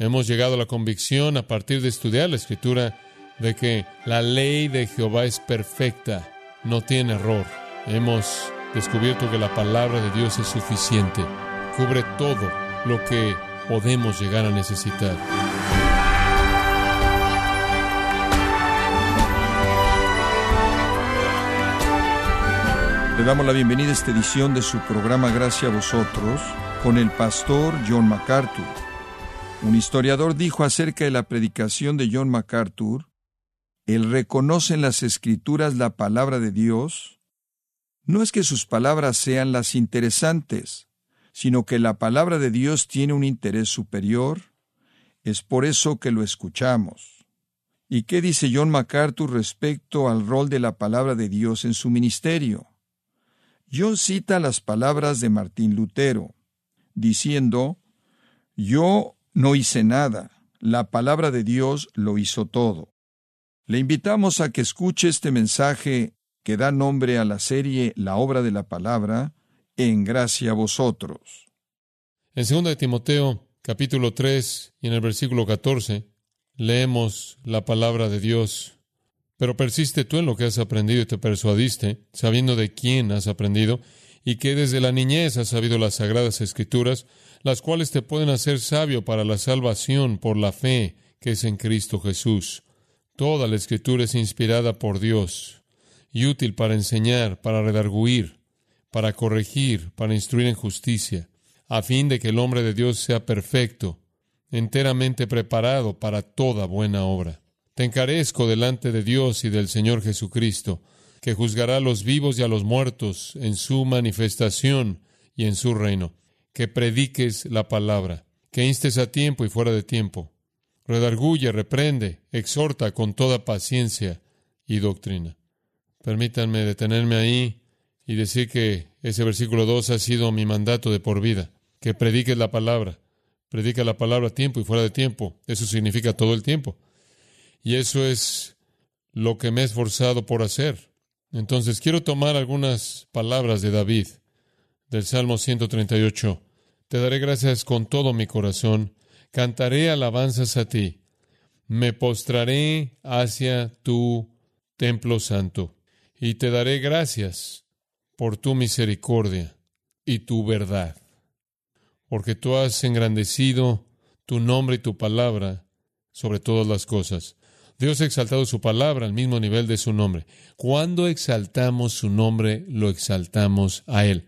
Hemos llegado a la convicción a partir de estudiar la Escritura de que la ley de Jehová es perfecta, no tiene error. Hemos descubierto que la palabra de Dios es suficiente, cubre todo lo que podemos llegar a necesitar. Le damos la bienvenida a esta edición de su programa Gracias a vosotros con el pastor John MacArthur. Un historiador dijo acerca de la predicación de John MacArthur, él reconoce en las escrituras la palabra de Dios, no es que sus palabras sean las interesantes, sino que la palabra de Dios tiene un interés superior, es por eso que lo escuchamos. ¿Y qué dice John MacArthur respecto al rol de la palabra de Dios en su ministerio? John cita las palabras de Martín Lutero, diciendo, Yo no hice nada, la palabra de Dios lo hizo todo. Le invitamos a que escuche este mensaje que da nombre a la serie La obra de la palabra, en gracia a vosotros. En 2 de Timoteo, capítulo 3 y en el versículo 14, leemos la palabra de Dios pero persiste tú en lo que has aprendido y te persuadiste, sabiendo de quién has aprendido, y que desde la niñez has sabido las sagradas escrituras, las cuales te pueden hacer sabio para la salvación por la fe que es en Cristo Jesús. Toda la escritura es inspirada por Dios y útil para enseñar, para redarguir, para corregir, para instruir en justicia, a fin de que el hombre de Dios sea perfecto, enteramente preparado para toda buena obra. Te encarezco delante de Dios y del Señor Jesucristo, que juzgará a los vivos y a los muertos en su manifestación y en su reino, que prediques la palabra, que instes a tiempo y fuera de tiempo, redarguye, reprende, exhorta con toda paciencia y doctrina. Permítanme detenerme ahí y decir que ese versículo 2 ha sido mi mandato de por vida, que prediques la palabra. Predica la palabra a tiempo y fuera de tiempo. Eso significa todo el tiempo. Y eso es lo que me he esforzado por hacer. Entonces quiero tomar algunas palabras de David del Salmo 138. Te daré gracias con todo mi corazón, cantaré alabanzas a ti, me postraré hacia tu templo santo, y te daré gracias por tu misericordia y tu verdad, porque tú has engrandecido tu nombre y tu palabra sobre todas las cosas. Dios ha exaltado su palabra al mismo nivel de su nombre. Cuando exaltamos su nombre, lo exaltamos a Él.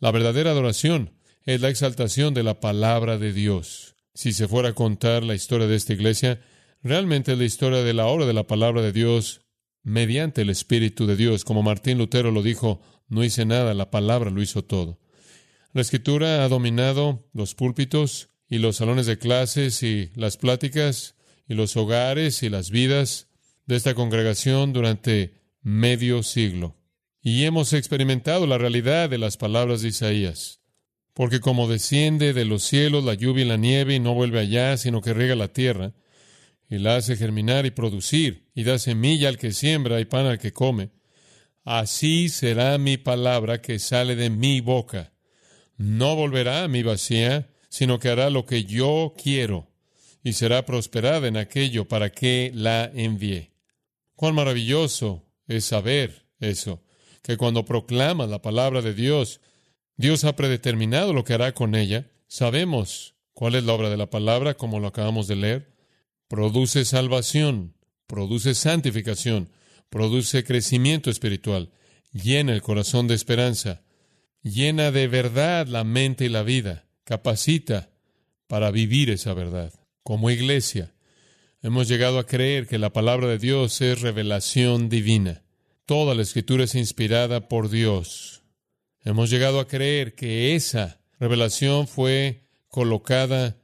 La verdadera adoración es la exaltación de la palabra de Dios. Si se fuera a contar la historia de esta iglesia, realmente es la historia de la obra de la palabra de Dios mediante el Espíritu de Dios. Como Martín Lutero lo dijo, no hice nada, la palabra lo hizo todo. La escritura ha dominado los púlpitos y los salones de clases y las pláticas y los hogares y las vidas de esta congregación durante medio siglo. Y hemos experimentado la realidad de las palabras de Isaías. Porque como desciende de los cielos la lluvia y la nieve y no vuelve allá, sino que riega la tierra, y la hace germinar y producir, y da semilla al que siembra y pan al que come, así será mi palabra que sale de mi boca. No volverá a mi vacía, sino que hará lo que yo quiero y será prosperada en aquello para que la envíe. Cuán maravilloso es saber eso, que cuando proclamas la palabra de Dios, Dios ha predeterminado lo que hará con ella. Sabemos cuál es la obra de la palabra, como lo acabamos de leer. Produce salvación, produce santificación, produce crecimiento espiritual, llena el corazón de esperanza, llena de verdad la mente y la vida, capacita para vivir esa verdad. Como iglesia, hemos llegado a creer que la palabra de Dios es revelación divina. Toda la escritura es inspirada por Dios. Hemos llegado a creer que esa revelación fue colocada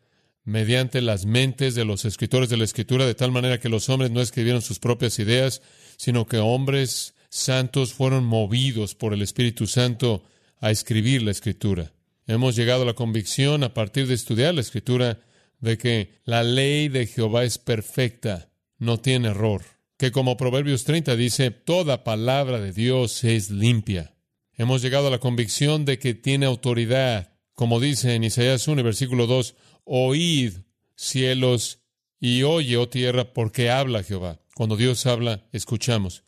mediante las mentes de los escritores de la escritura, de tal manera que los hombres no escribieron sus propias ideas, sino que hombres santos fueron movidos por el Espíritu Santo a escribir la escritura. Hemos llegado a la convicción, a partir de estudiar la escritura, de que la ley de Jehová es perfecta, no tiene error, que como Proverbios 30 dice, toda palabra de Dios es limpia. Hemos llegado a la convicción de que tiene autoridad, como dice en Isaías 1, versículo 2, oíd cielos y oye, oh tierra, porque habla Jehová. Cuando Dios habla, escuchamos.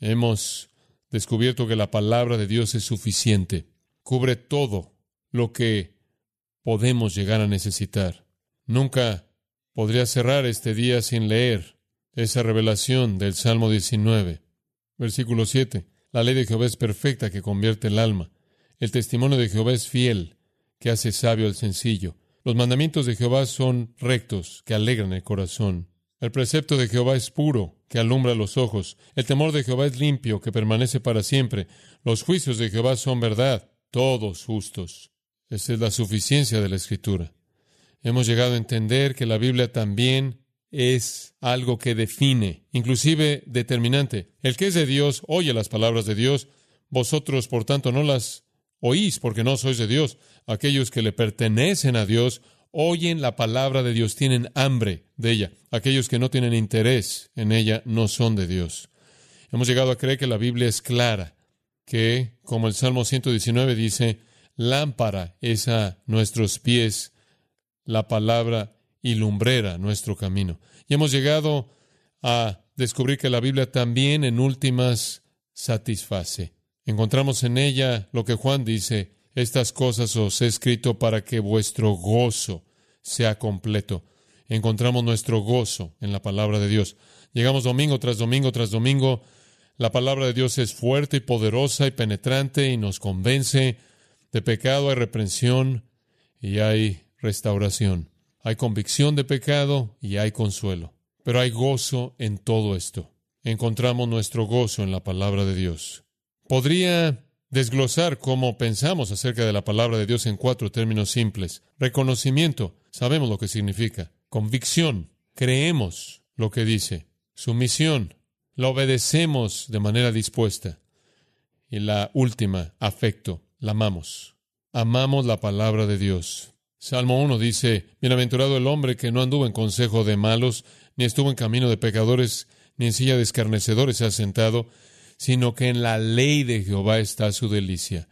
Hemos descubierto que la palabra de Dios es suficiente. Cubre todo lo que podemos llegar a necesitar. Nunca podría cerrar este día sin leer esa revelación del Salmo 19, versículo 7. La ley de Jehová es perfecta que convierte el alma. El testimonio de Jehová es fiel, que hace sabio al sencillo. Los mandamientos de Jehová son rectos, que alegran el corazón. El precepto de Jehová es puro, que alumbra los ojos. El temor de Jehová es limpio, que permanece para siempre. Los juicios de Jehová son verdad, todos justos. Esa es la suficiencia de la Escritura. Hemos llegado a entender que la Biblia también es algo que define, inclusive determinante. El que es de Dios oye las palabras de Dios. Vosotros, por tanto, no las oís porque no sois de Dios. Aquellos que le pertenecen a Dios oyen la palabra de Dios, tienen hambre de ella. Aquellos que no tienen interés en ella no son de Dios. Hemos llegado a creer que la Biblia es clara, que, como el Salmo 119 dice, lámpara es a nuestros pies la palabra y lumbrera nuestro camino. Y hemos llegado a descubrir que la Biblia también en últimas satisface. Encontramos en ella lo que Juan dice, estas cosas os he escrito para que vuestro gozo sea completo. Encontramos nuestro gozo en la palabra de Dios. Llegamos domingo tras domingo tras domingo. La palabra de Dios es fuerte y poderosa y penetrante y nos convence de pecado, hay reprensión y hay restauración. Hay convicción de pecado y hay consuelo. Pero hay gozo en todo esto. Encontramos nuestro gozo en la palabra de Dios. Podría desglosar cómo pensamos acerca de la palabra de Dios en cuatro términos simples. Reconocimiento, sabemos lo que significa. Convicción, creemos lo que dice. Sumisión, la obedecemos de manera dispuesta. Y la última, afecto, la amamos. Amamos la palabra de Dios. Salmo 1 dice, Bienaventurado el hombre que no anduvo en consejo de malos, ni estuvo en camino de pecadores, ni en silla de escarnecedores se ha sentado, sino que en la ley de Jehová está su delicia.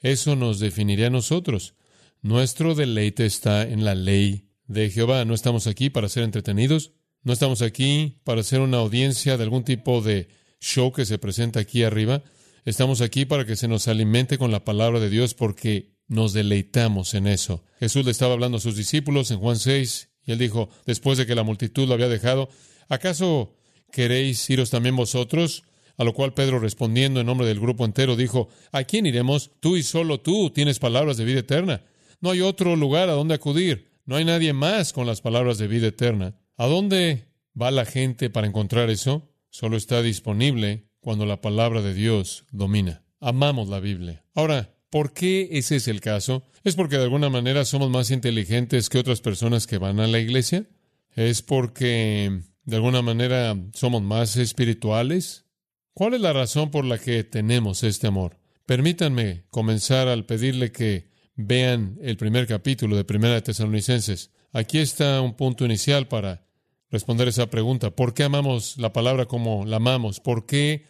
Eso nos definiría a nosotros. Nuestro deleite está en la ley de Jehová. No estamos aquí para ser entretenidos, no estamos aquí para ser una audiencia de algún tipo de show que se presenta aquí arriba. Estamos aquí para que se nos alimente con la palabra de Dios porque nos deleitamos en eso. Jesús le estaba hablando a sus discípulos en Juan 6 y él dijo, después de que la multitud lo había dejado, ¿acaso queréis iros también vosotros? A lo cual Pedro, respondiendo en nombre del grupo entero, dijo, ¿A quién iremos? Tú y solo tú tienes palabras de vida eterna. No hay otro lugar a donde acudir. No hay nadie más con las palabras de vida eterna. ¿A dónde va la gente para encontrar eso? Solo está disponible cuando la palabra de Dios domina. Amamos la Biblia. Ahora, ¿por qué ese es el caso? ¿Es porque de alguna manera somos más inteligentes que otras personas que van a la iglesia? ¿Es porque de alguna manera somos más espirituales? ¿Cuál es la razón por la que tenemos este amor? Permítanme comenzar al pedirle que vean el primer capítulo de Primera de Tesalonicenses. Aquí está un punto inicial para responder esa pregunta. ¿Por qué amamos la palabra como la amamos? ¿Por qué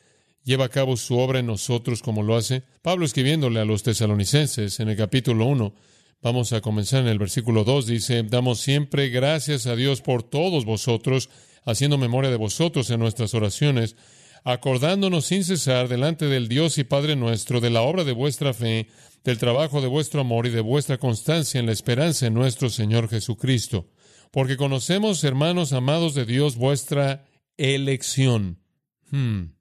lleva a cabo su obra en nosotros como lo hace? Pablo escribiéndole a los tesalonicenses en el capítulo 1, vamos a comenzar en el versículo 2, dice, damos siempre gracias a Dios por todos vosotros, haciendo memoria de vosotros en nuestras oraciones acordándonos sin cesar delante del Dios y Padre nuestro de la obra de vuestra fe, del trabajo de vuestro amor y de vuestra constancia en la esperanza en nuestro Señor Jesucristo. Porque conocemos, hermanos amados de Dios, vuestra elección. Hmm.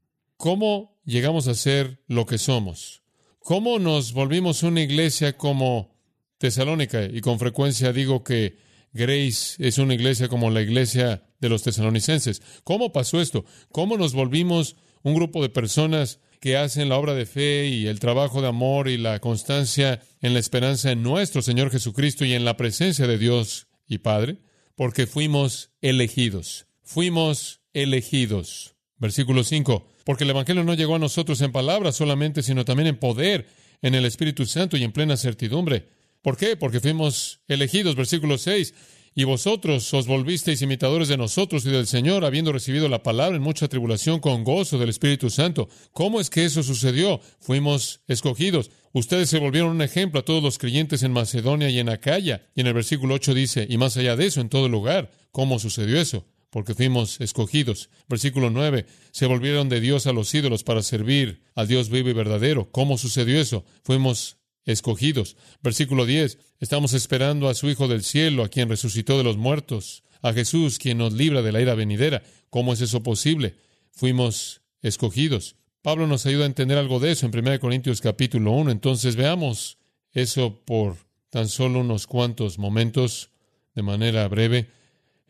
¿Cómo llegamos a ser lo que somos? ¿Cómo nos volvimos una iglesia como Tesalónica? Y con frecuencia digo que Grace es una iglesia como la iglesia de los tesalonicenses. ¿Cómo pasó esto? ¿Cómo nos volvimos un grupo de personas que hacen la obra de fe y el trabajo de amor y la constancia en la esperanza en nuestro Señor Jesucristo y en la presencia de Dios y Padre? Porque fuimos elegidos. Fuimos elegidos. Versículo 5. Porque el Evangelio no llegó a nosotros en palabras solamente, sino también en poder, en el Espíritu Santo y en plena certidumbre. ¿Por qué? Porque fuimos elegidos. Versículo 6 Y vosotros os volvisteis imitadores de nosotros y del Señor, habiendo recibido la palabra en mucha tribulación con gozo del Espíritu Santo. ¿Cómo es que eso sucedió? Fuimos escogidos. Ustedes se volvieron un ejemplo a todos los creyentes en Macedonia y en Acaya. Y en el versículo 8 dice, y más allá de eso, en todo lugar. ¿Cómo sucedió eso? Porque fuimos escogidos. Versículo 9, se volvieron de Dios a los ídolos para servir al Dios vivo y verdadero. ¿Cómo sucedió eso? Fuimos escogidos. Versículo 10. Estamos esperando a su Hijo del cielo, a quien resucitó de los muertos, a Jesús, quien nos libra de la ira venidera. ¿Cómo es eso posible? Fuimos escogidos. Pablo nos ayuda a entender algo de eso en 1 Corintios capítulo 1. Entonces veamos eso por tan solo unos cuantos momentos, de manera breve.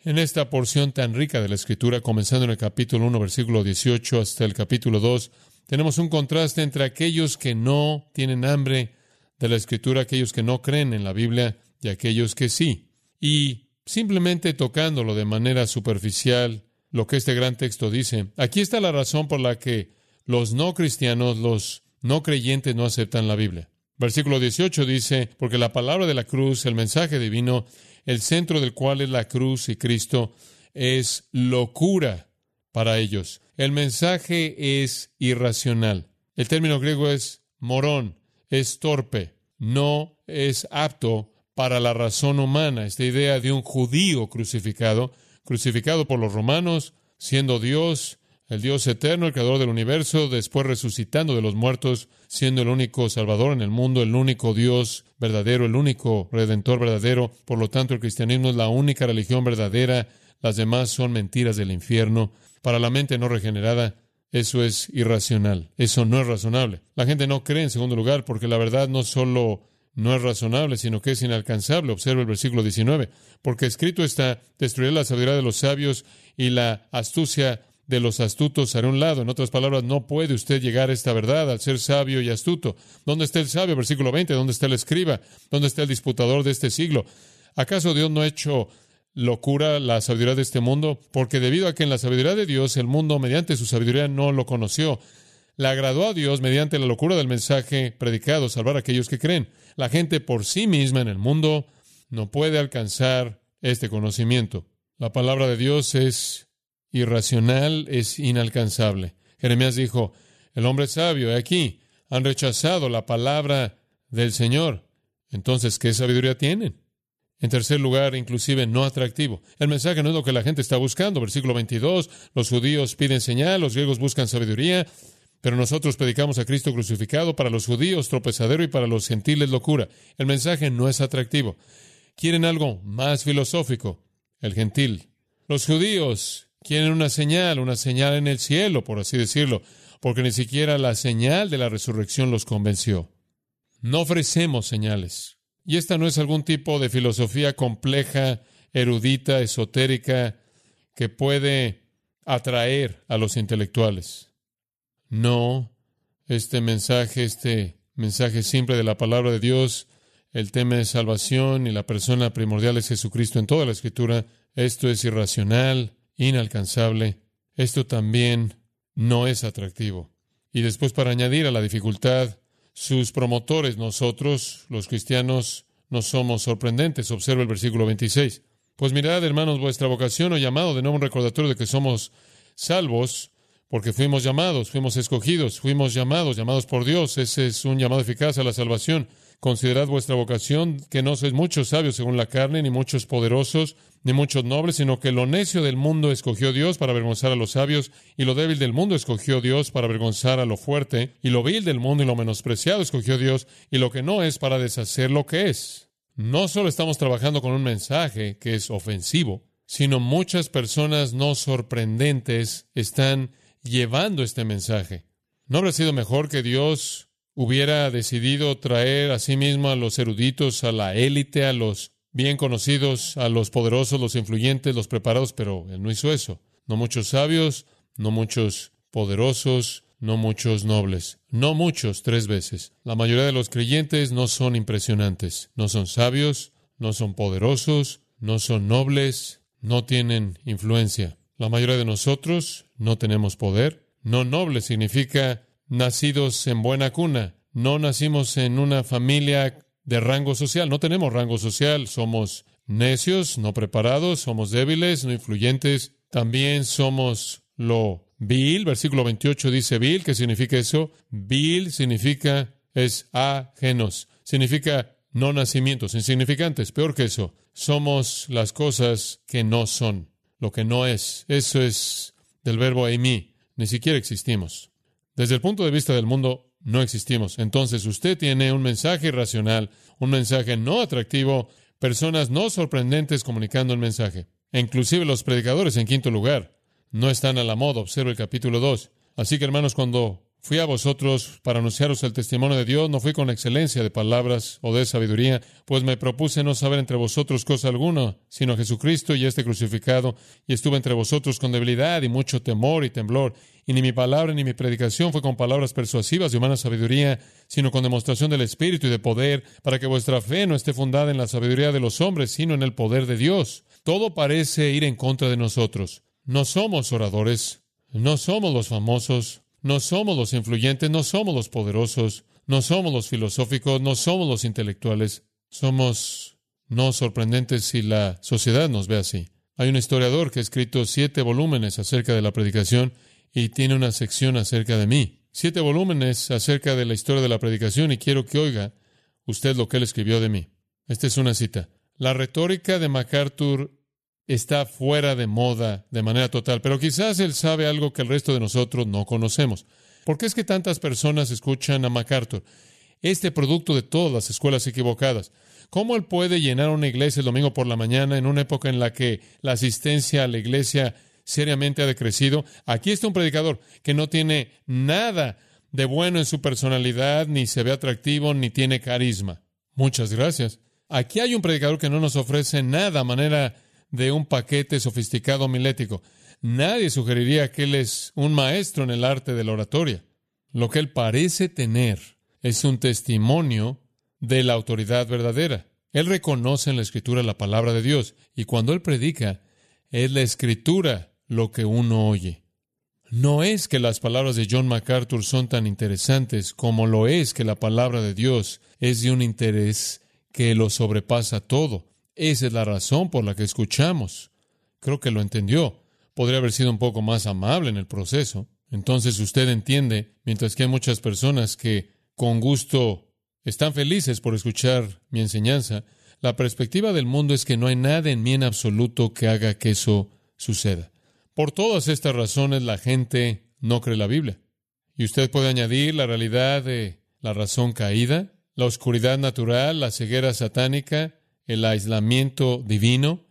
En esta porción tan rica de la Escritura, comenzando en el capítulo 1, versículo 18 hasta el capítulo 2, tenemos un contraste entre aquellos que no tienen hambre de la Escritura, aquellos que no creen en la Biblia y aquellos que sí. Y simplemente tocándolo de manera superficial, lo que este gran texto dice, aquí está la razón por la que los no cristianos, los no creyentes no aceptan la Biblia. Versículo 18 dice, porque la palabra de la cruz, el mensaje divino, el centro del cual es la cruz y Cristo, es locura para ellos. El mensaje es irracional. El término griego es morón, es torpe, no es apto para la razón humana. Esta idea de un judío crucificado, crucificado por los romanos, siendo Dios, el Dios eterno, el creador del universo, después resucitando de los muertos, siendo el único Salvador en el mundo, el único Dios verdadero, el único Redentor verdadero. Por lo tanto, el cristianismo es la única religión verdadera, las demás son mentiras del infierno. Para la mente no regenerada, eso es irracional, eso no es razonable. La gente no cree en segundo lugar porque la verdad no solo no es razonable, sino que es inalcanzable. Observa el versículo 19, porque escrito está, destruiré la sabiduría de los sabios y la astucia de los astutos haré un lado. En otras palabras, no puede usted llegar a esta verdad al ser sabio y astuto. ¿Dónde está el sabio? Versículo 20, ¿dónde está el escriba? ¿Dónde está el disputador de este siglo? ¿Acaso Dios no ha hecho locura la sabiduría de este mundo, porque debido a que en la sabiduría de Dios el mundo mediante su sabiduría no lo conoció, le agradó a Dios mediante la locura del mensaje predicado salvar a aquellos que creen. La gente por sí misma en el mundo no puede alcanzar este conocimiento. La palabra de Dios es irracional, es inalcanzable. Jeremías dijo, el hombre sabio, aquí, han rechazado la palabra del Señor. Entonces, ¿qué sabiduría tienen? En tercer lugar, inclusive no atractivo. El mensaje no es lo que la gente está buscando. Versículo 22, los judíos piden señal, los griegos buscan sabiduría, pero nosotros predicamos a Cristo crucificado para los judíos, tropezadero y para los gentiles locura. El mensaje no es atractivo. Quieren algo más filosófico, el gentil. Los judíos quieren una señal, una señal en el cielo, por así decirlo, porque ni siquiera la señal de la resurrección los convenció. No ofrecemos señales. Y esta no es algún tipo de filosofía compleja, erudita, esotérica, que puede atraer a los intelectuales. No, este mensaje, este mensaje simple de la palabra de Dios, el tema de salvación y la persona primordial es Jesucristo en toda la escritura, esto es irracional, inalcanzable, esto también no es atractivo. Y después para añadir a la dificultad, sus promotores, nosotros, los cristianos, no somos sorprendentes. Observa el versículo 26. Pues mirad, hermanos, vuestra vocación o llamado, de nuevo un recordatorio de que somos salvos, porque fuimos llamados, fuimos escogidos, fuimos llamados, llamados por Dios. Ese es un llamado eficaz a la salvación. Considerad vuestra vocación, que no sois muchos sabios según la carne, ni muchos poderosos, ni muchos nobles, sino que lo necio del mundo escogió Dios para avergonzar a los sabios, y lo débil del mundo escogió Dios para avergonzar a lo fuerte, y lo vil del mundo y lo menospreciado escogió Dios, y lo que no es para deshacer lo que es. No solo estamos trabajando con un mensaje que es ofensivo, sino muchas personas no sorprendentes están llevando este mensaje. ¿No habría sido mejor que Dios hubiera decidido traer a sí mismo a los eruditos, a la élite, a los bien conocidos, a los poderosos, los influyentes, los preparados, pero él no hizo eso. No muchos sabios, no muchos poderosos, no muchos nobles, no muchos tres veces. La mayoría de los creyentes no son impresionantes, no son sabios, no son poderosos, no son nobles, no tienen influencia. La mayoría de nosotros no tenemos poder. No noble significa nacidos en buena cuna. No nacimos en una familia de rango social. No tenemos rango social. Somos necios, no preparados, somos débiles, no influyentes, también somos lo vil. Versículo 28 dice vil, ¿qué significa eso? Vil significa es ajenos, significa no nacimientos, insignificantes, peor que eso. Somos las cosas que no son, lo que no es. Eso es del verbo eimi, ni siquiera existimos. Desde el punto de vista del mundo, no existimos. Entonces usted tiene un mensaje irracional, un mensaje no atractivo, personas no sorprendentes comunicando un mensaje. E inclusive los predicadores, en quinto lugar, no están a la moda. Observa el capítulo 2. Así que, hermanos, cuando Fui a vosotros para anunciaros el testimonio de Dios, no fui con excelencia de palabras o de sabiduría, pues me propuse no saber entre vosotros cosa alguna, sino Jesucristo y este crucificado, y estuve entre vosotros con debilidad y mucho temor y temblor, y ni mi palabra ni mi predicación fue con palabras persuasivas de humana sabiduría, sino con demostración del Espíritu y de poder, para que vuestra fe no esté fundada en la sabiduría de los hombres, sino en el poder de Dios. Todo parece ir en contra de nosotros. No somos oradores, no somos los famosos, no somos los influyentes, no somos los poderosos, no somos los filosóficos, no somos los intelectuales. Somos no sorprendentes si la sociedad nos ve así. Hay un historiador que ha escrito siete volúmenes acerca de la predicación y tiene una sección acerca de mí. Siete volúmenes acerca de la historia de la predicación y quiero que oiga usted lo que él escribió de mí. Esta es una cita. La retórica de MacArthur está fuera de moda de manera total, pero quizás él sabe algo que el resto de nosotros no conocemos. ¿Por qué es que tantas personas escuchan a MacArthur? Este producto de todas las escuelas equivocadas. ¿Cómo él puede llenar una iglesia el domingo por la mañana en una época en la que la asistencia a la iglesia seriamente ha decrecido? Aquí está un predicador que no tiene nada de bueno en su personalidad, ni se ve atractivo, ni tiene carisma. Muchas gracias. Aquí hay un predicador que no nos ofrece nada manera de un paquete sofisticado milético. Nadie sugeriría que él es un maestro en el arte de la oratoria. Lo que él parece tener es un testimonio de la autoridad verdadera. Él reconoce en la escritura la palabra de Dios y cuando él predica es la escritura lo que uno oye. No es que las palabras de John MacArthur son tan interesantes como lo es que la palabra de Dios es de un interés que lo sobrepasa todo. Esa es la razón por la que escuchamos. Creo que lo entendió. Podría haber sido un poco más amable en el proceso. Entonces usted entiende, mientras que hay muchas personas que con gusto están felices por escuchar mi enseñanza, la perspectiva del mundo es que no hay nada en mí en absoluto que haga que eso suceda. Por todas estas razones la gente no cree la Biblia. Y usted puede añadir la realidad de la razón caída, la oscuridad natural, la ceguera satánica, el aislamiento divino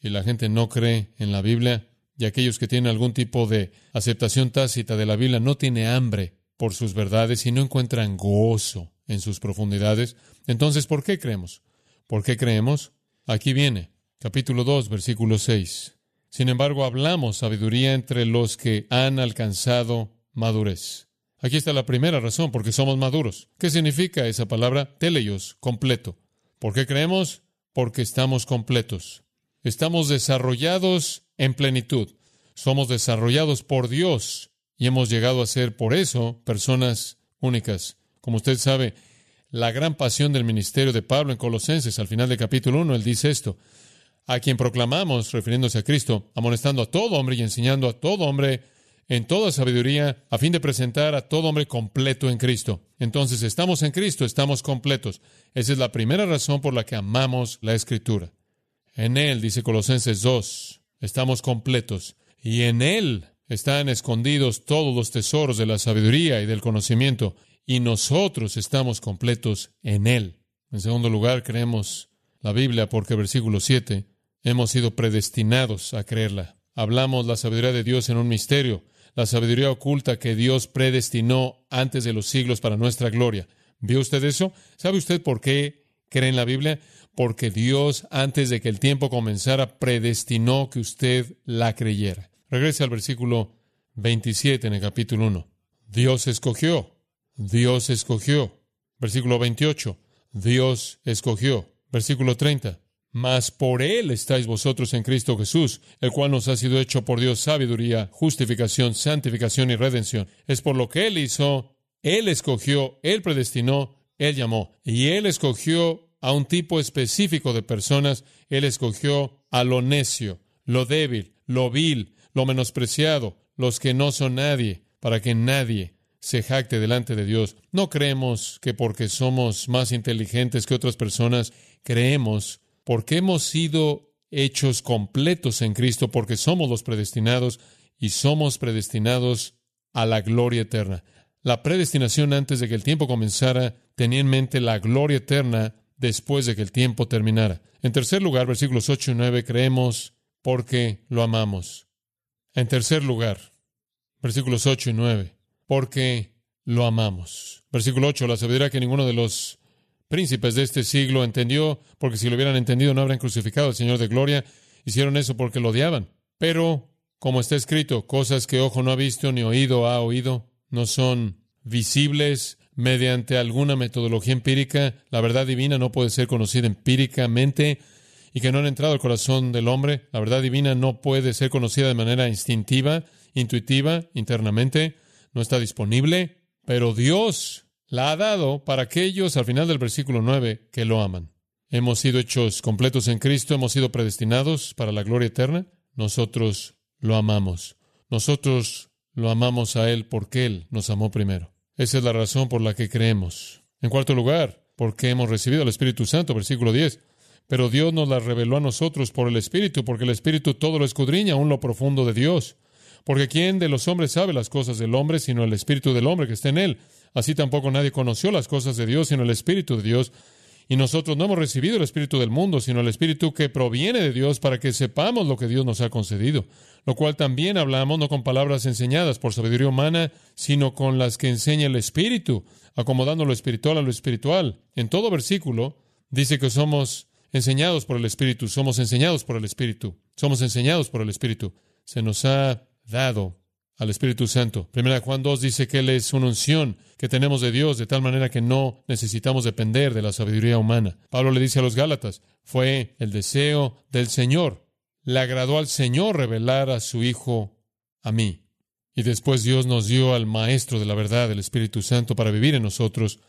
y la gente no cree en la Biblia y aquellos que tienen algún tipo de aceptación tácita de la Biblia no tienen hambre por sus verdades y no encuentran gozo en sus profundidades. Entonces, ¿por qué creemos? ¿Por qué creemos? Aquí viene, capítulo 2, versículo 6. Sin embargo, hablamos sabiduría entre los que han alcanzado madurez. Aquí está la primera razón, porque somos maduros. ¿Qué significa esa palabra? Teleios, completo. ¿Por qué creemos? Porque estamos completos. Estamos desarrollados en plenitud. Somos desarrollados por Dios y hemos llegado a ser por eso personas únicas. Como usted sabe, la gran pasión del ministerio de Pablo en Colosenses, al final del capítulo 1, él dice esto, a quien proclamamos, refiriéndose a Cristo, amonestando a todo hombre y enseñando a todo hombre en toda sabiduría, a fin de presentar a todo hombre completo en Cristo. Entonces, estamos en Cristo, estamos completos. Esa es la primera razón por la que amamos la Escritura. En Él, dice Colosenses 2, estamos completos. Y en Él están escondidos todos los tesoros de la sabiduría y del conocimiento. Y nosotros estamos completos en Él. En segundo lugar, creemos la Biblia porque versículo 7, hemos sido predestinados a creerla. Hablamos la sabiduría de Dios en un misterio la sabiduría oculta que Dios predestinó antes de los siglos para nuestra gloria. ¿Vio usted eso? ¿Sabe usted por qué cree en la Biblia? Porque Dios, antes de que el tiempo comenzara, predestinó que usted la creyera. Regrese al versículo 27 en el capítulo 1. Dios escogió. Dios escogió. Versículo 28. Dios escogió. Versículo 30. Mas por Él estáis vosotros en Cristo Jesús, el cual nos ha sido hecho por Dios sabiduría, justificación, santificación y redención. Es por lo que Él hizo, Él escogió, Él predestinó, Él llamó. Y Él escogió a un tipo específico de personas. Él escogió a lo necio, lo débil, lo vil, lo menospreciado, los que no son nadie, para que nadie se jacte delante de Dios. No creemos que porque somos más inteligentes que otras personas, creemos porque hemos sido hechos completos en Cristo, porque somos los predestinados y somos predestinados a la gloria eterna. La predestinación antes de que el tiempo comenzara tenía en mente la gloria eterna después de que el tiempo terminara. En tercer lugar, versículos 8 y 9, creemos porque lo amamos. En tercer lugar, versículos 8 y 9, porque lo amamos. Versículo 8, la sabiduría que ninguno de los príncipes de este siglo entendió, porque si lo hubieran entendido no habrían crucificado al Señor de gloria. Hicieron eso porque lo odiaban. Pero, como está escrito, cosas que ojo no ha visto ni oído ha oído, no son visibles mediante alguna metodología empírica. La verdad divina no puede ser conocida empíricamente y que no han entrado al corazón del hombre. La verdad divina no puede ser conocida de manera instintiva, intuitiva, internamente. No está disponible. Pero Dios la ha dado para aquellos, al final del versículo 9, que lo aman. Hemos sido hechos completos en Cristo, hemos sido predestinados para la gloria eterna. Nosotros lo amamos. Nosotros lo amamos a Él porque Él nos amó primero. Esa es la razón por la que creemos. En cuarto lugar, porque hemos recibido el Espíritu Santo, versículo 10. Pero Dios nos la reveló a nosotros por el Espíritu, porque el Espíritu todo lo escudriña, aún lo profundo de Dios. Porque ¿quién de los hombres sabe las cosas del hombre sino el Espíritu del hombre que está en él? Así tampoco nadie conoció las cosas de Dios sino el Espíritu de Dios. Y nosotros no hemos recibido el Espíritu del mundo, sino el Espíritu que proviene de Dios para que sepamos lo que Dios nos ha concedido. Lo cual también hablamos no con palabras enseñadas por sabiduría humana, sino con las que enseña el Espíritu, acomodando lo espiritual a lo espiritual. En todo versículo dice que somos enseñados por el Espíritu, somos enseñados por el Espíritu, somos enseñados por el Espíritu. Se nos ha dado al Espíritu Santo. Primera Juan 2 dice que Él es una unción que tenemos de Dios de tal manera que no necesitamos depender de la sabiduría humana. Pablo le dice a los Gálatas, fue el deseo del Señor. Le agradó al Señor revelar a su Hijo a mí. Y después Dios nos dio al Maestro de la verdad, el Espíritu Santo, para vivir en nosotros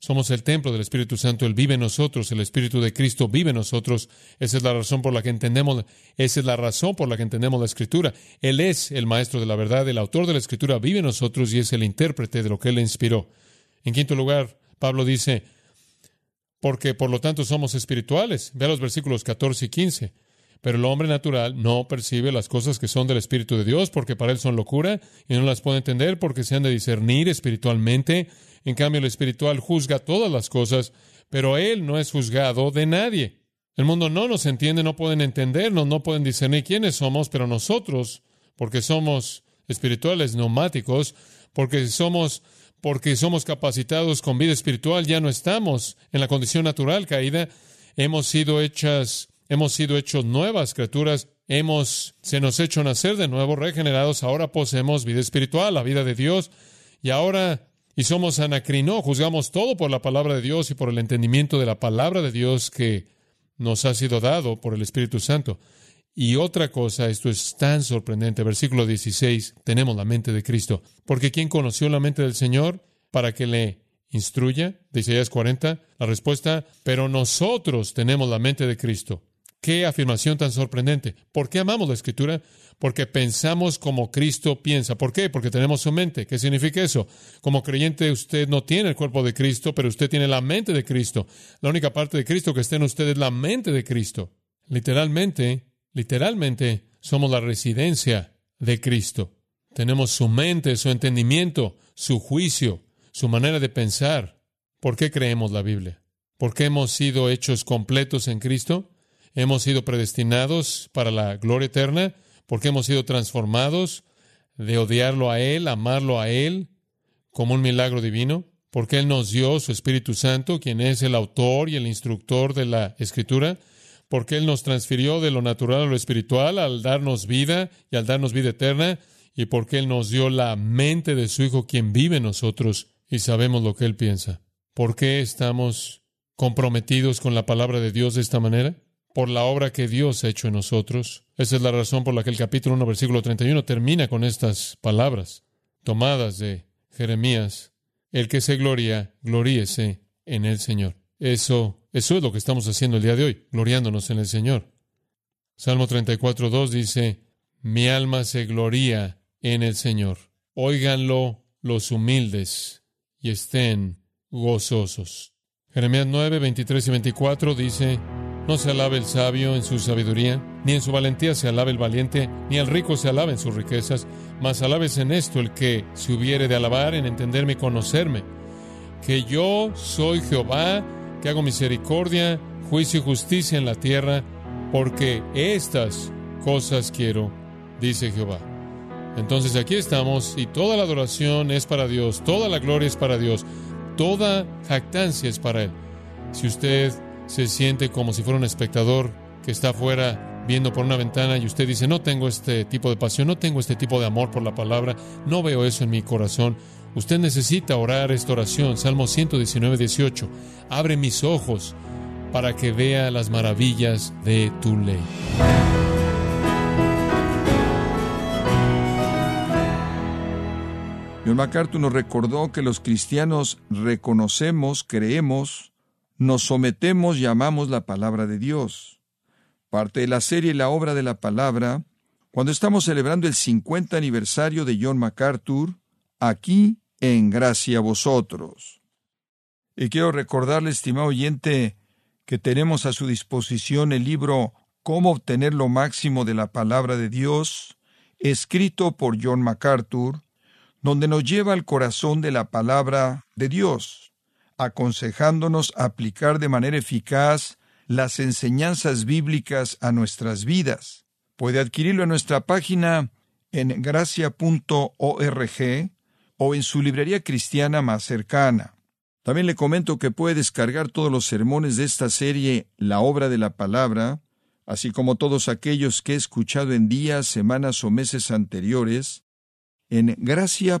somos el templo del Espíritu Santo, Él vive en nosotros, el Espíritu de Cristo vive en nosotros. Esa es la razón por la que entendemos, esa es la razón por la que entendemos la Escritura. Él es el maestro de la verdad, el autor de la Escritura vive en nosotros y es el intérprete de lo que Él inspiró. En quinto lugar, Pablo dice, porque por lo tanto somos espirituales. Vea los versículos 14 y 15. Pero el hombre natural no percibe las cosas que son del Espíritu de Dios, porque para él son locura y no las puede entender porque se han de discernir espiritualmente. En cambio, el espiritual juzga todas las cosas, pero él no es juzgado de nadie. El mundo no nos entiende, no pueden entendernos, no pueden discernir quiénes somos, pero nosotros, porque somos espirituales neumáticos, porque somos porque somos capacitados con vida espiritual, ya no estamos en la condición natural caída, hemos sido hechas hemos sido hechos nuevas criaturas, hemos, se nos ha hecho nacer de nuevo, regenerados, ahora poseemos vida espiritual, la vida de Dios, y ahora, y somos anacrinó, juzgamos todo por la palabra de Dios y por el entendimiento de la palabra de Dios que nos ha sido dado por el Espíritu Santo. Y otra cosa, esto es tan sorprendente, versículo 16, tenemos la mente de Cristo, porque ¿quién conoció la mente del Señor para que le instruya? De Isaías 40, la respuesta, pero nosotros tenemos la mente de Cristo. Qué afirmación tan sorprendente. ¿Por qué amamos la escritura? Porque pensamos como Cristo piensa. ¿Por qué? Porque tenemos su mente. ¿Qué significa eso? Como creyente usted no tiene el cuerpo de Cristo, pero usted tiene la mente de Cristo. La única parte de Cristo que está en usted es la mente de Cristo. Literalmente, literalmente, somos la residencia de Cristo. Tenemos su mente, su entendimiento, su juicio, su manera de pensar. ¿Por qué creemos la Biblia? ¿Por qué hemos sido hechos completos en Cristo? Hemos sido predestinados para la gloria eterna, porque hemos sido transformados de odiarlo a Él, amarlo a Él, como un milagro divino, porque Él nos dio su Espíritu Santo, quien es el autor y el instructor de la Escritura, porque Él nos transfirió de lo natural a lo espiritual al darnos vida y al darnos vida eterna, y porque Él nos dio la mente de su Hijo, quien vive en nosotros, y sabemos lo que Él piensa. ¿Por qué estamos comprometidos con la palabra de Dios de esta manera? Por la obra que Dios ha hecho en nosotros. Esa es la razón por la que el capítulo 1, versículo 31 termina con estas palabras tomadas de Jeremías. El que se gloria, gloríese en el Señor. Eso, eso es lo que estamos haciendo el día de hoy, gloriándonos en el Señor. Salmo 34.2 dice, mi alma se gloría en el Señor. Óiganlo los humildes y estén gozosos. Jeremías 9, 23 y 24 dice, no se alabe el sabio en su sabiduría, ni en su valentía se alabe el valiente, ni el rico se alabe en sus riquezas, mas alabes en esto el que se hubiere de alabar en entenderme y conocerme, que yo soy Jehová, que hago misericordia, juicio y justicia en la tierra, porque estas cosas quiero, dice Jehová. Entonces aquí estamos y toda la adoración es para Dios, toda la gloria es para Dios, toda jactancia es para Él. Si usted se siente como si fuera un espectador que está afuera viendo por una ventana y usted dice, no tengo este tipo de pasión, no tengo este tipo de amor por la palabra, no veo eso en mi corazón. Usted necesita orar esta oración, Salmo 119, 18. Abre mis ojos para que vea las maravillas de tu ley. John MacArthur nos recordó que los cristianos reconocemos, creemos, nos sometemos y amamos la palabra de Dios. Parte de la serie La obra de la palabra, cuando estamos celebrando el 50 aniversario de John MacArthur, aquí en Gracia a vosotros. Y quiero recordarle, estimado oyente, que tenemos a su disposición el libro Cómo obtener lo máximo de la palabra de Dios, escrito por John MacArthur, donde nos lleva al corazón de la palabra de Dios aconsejándonos aplicar de manera eficaz las enseñanzas bíblicas a nuestras vidas. Puede adquirirlo en nuestra página en gracia.org o en su librería cristiana más cercana. También le comento que puede descargar todos los sermones de esta serie La obra de la palabra, así como todos aquellos que he escuchado en días, semanas o meses anteriores, en gracia.org.